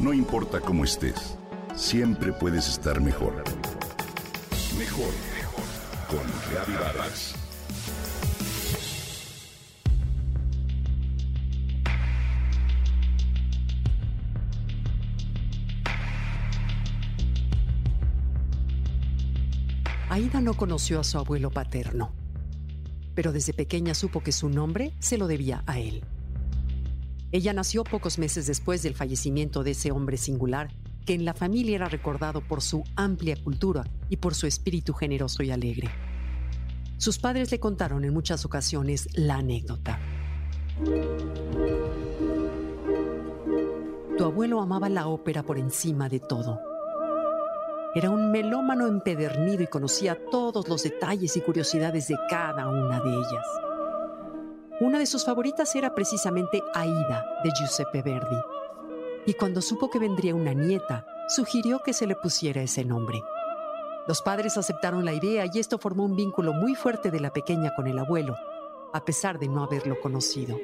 No importa cómo estés, siempre puedes estar mejor. Mejor, mejor. Con Reavivadas. Aida no conoció a su abuelo paterno, pero desde pequeña supo que su nombre se lo debía a él. Ella nació pocos meses después del fallecimiento de ese hombre singular que en la familia era recordado por su amplia cultura y por su espíritu generoso y alegre. Sus padres le contaron en muchas ocasiones la anécdota. Tu abuelo amaba la ópera por encima de todo. Era un melómano empedernido y conocía todos los detalles y curiosidades de cada una de ellas. Una de sus favoritas era precisamente Aida de Giuseppe Verdi. Y cuando supo que vendría una nieta, sugirió que se le pusiera ese nombre. Los padres aceptaron la idea y esto formó un vínculo muy fuerte de la pequeña con el abuelo, a pesar de no haberlo conocido.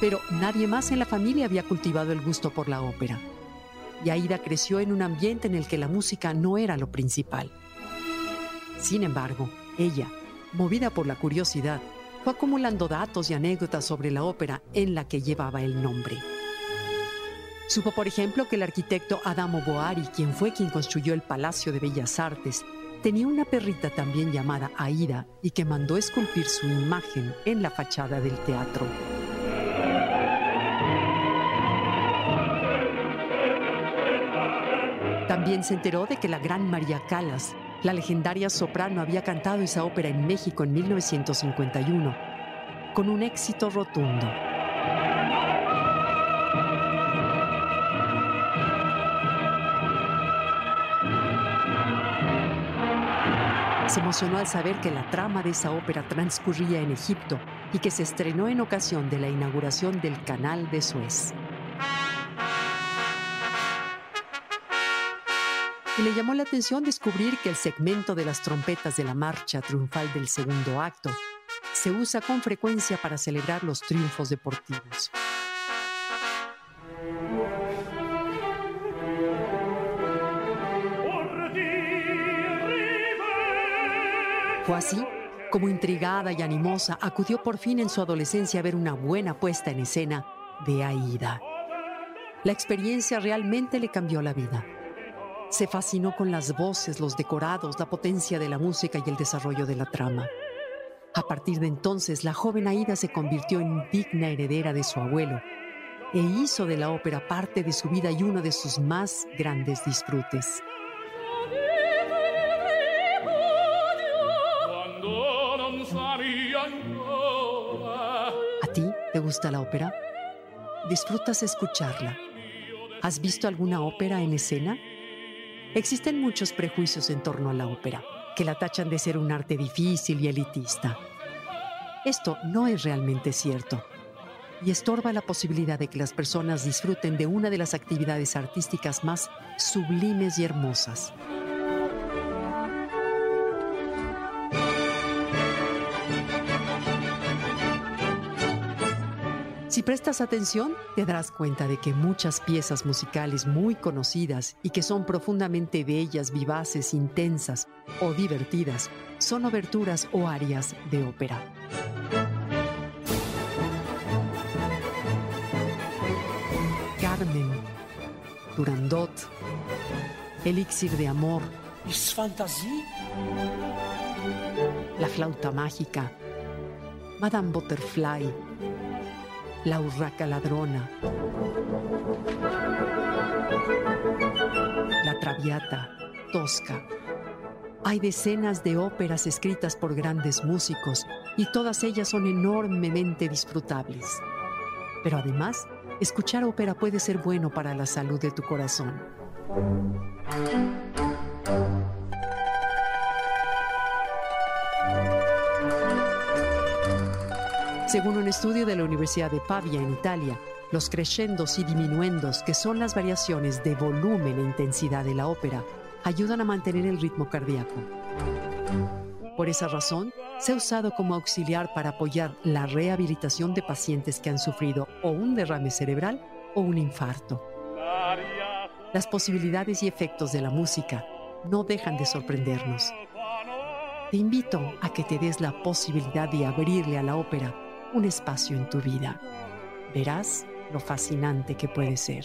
Pero nadie más en la familia había cultivado el gusto por la ópera. Y Aida creció en un ambiente en el que la música no era lo principal. Sin embargo, ella, movida por la curiosidad, fue acumulando datos y anécdotas sobre la ópera en la que llevaba el nombre. Supo, por ejemplo, que el arquitecto Adamo Boari, quien fue quien construyó el Palacio de Bellas Artes, tenía una perrita también llamada Aida y que mandó esculpir su imagen en la fachada del teatro. También se enteró de que la gran María Calas, la legendaria soprano, había cantado esa ópera en México en 1951, con un éxito rotundo. Se emocionó al saber que la trama de esa ópera transcurría en Egipto y que se estrenó en ocasión de la inauguración del Canal de Suez. Y le llamó la atención descubrir que el segmento de las trompetas de la marcha triunfal del segundo acto se usa con frecuencia para celebrar los triunfos deportivos. Fue así como intrigada y animosa acudió por fin en su adolescencia a ver una buena puesta en escena de Aida. La experiencia realmente le cambió la vida. Se fascinó con las voces, los decorados, la potencia de la música y el desarrollo de la trama. A partir de entonces, la joven Aida se convirtió en digna heredera de su abuelo e hizo de la ópera parte de su vida y uno de sus más grandes disfrutes. ¿A ti te gusta la ópera? ¿Disfrutas escucharla? ¿Has visto alguna ópera en escena? Existen muchos prejuicios en torno a la ópera, que la tachan de ser un arte difícil y elitista. Esto no es realmente cierto y estorba la posibilidad de que las personas disfruten de una de las actividades artísticas más sublimes y hermosas. Si prestas atención, te darás cuenta de que muchas piezas musicales muy conocidas y que son profundamente bellas, vivaces, intensas o divertidas, son oberturas o arias de ópera. Carmen, Durandot, Elixir de Amor, La flauta mágica, Madame Butterfly, la urraca ladrona, la traviata, tosca. Hay decenas de óperas escritas por grandes músicos y todas ellas son enormemente disfrutables. Pero además, escuchar ópera puede ser bueno para la salud de tu corazón. Según un estudio de la Universidad de Pavia en Italia, los crescendos y diminuendos, que son las variaciones de volumen e intensidad de la ópera, ayudan a mantener el ritmo cardíaco. Por esa razón, se ha usado como auxiliar para apoyar la rehabilitación de pacientes que han sufrido o un derrame cerebral o un infarto. Las posibilidades y efectos de la música no dejan de sorprendernos. Te invito a que te des la posibilidad de abrirle a la ópera un espacio en tu vida. Verás lo fascinante que puede ser.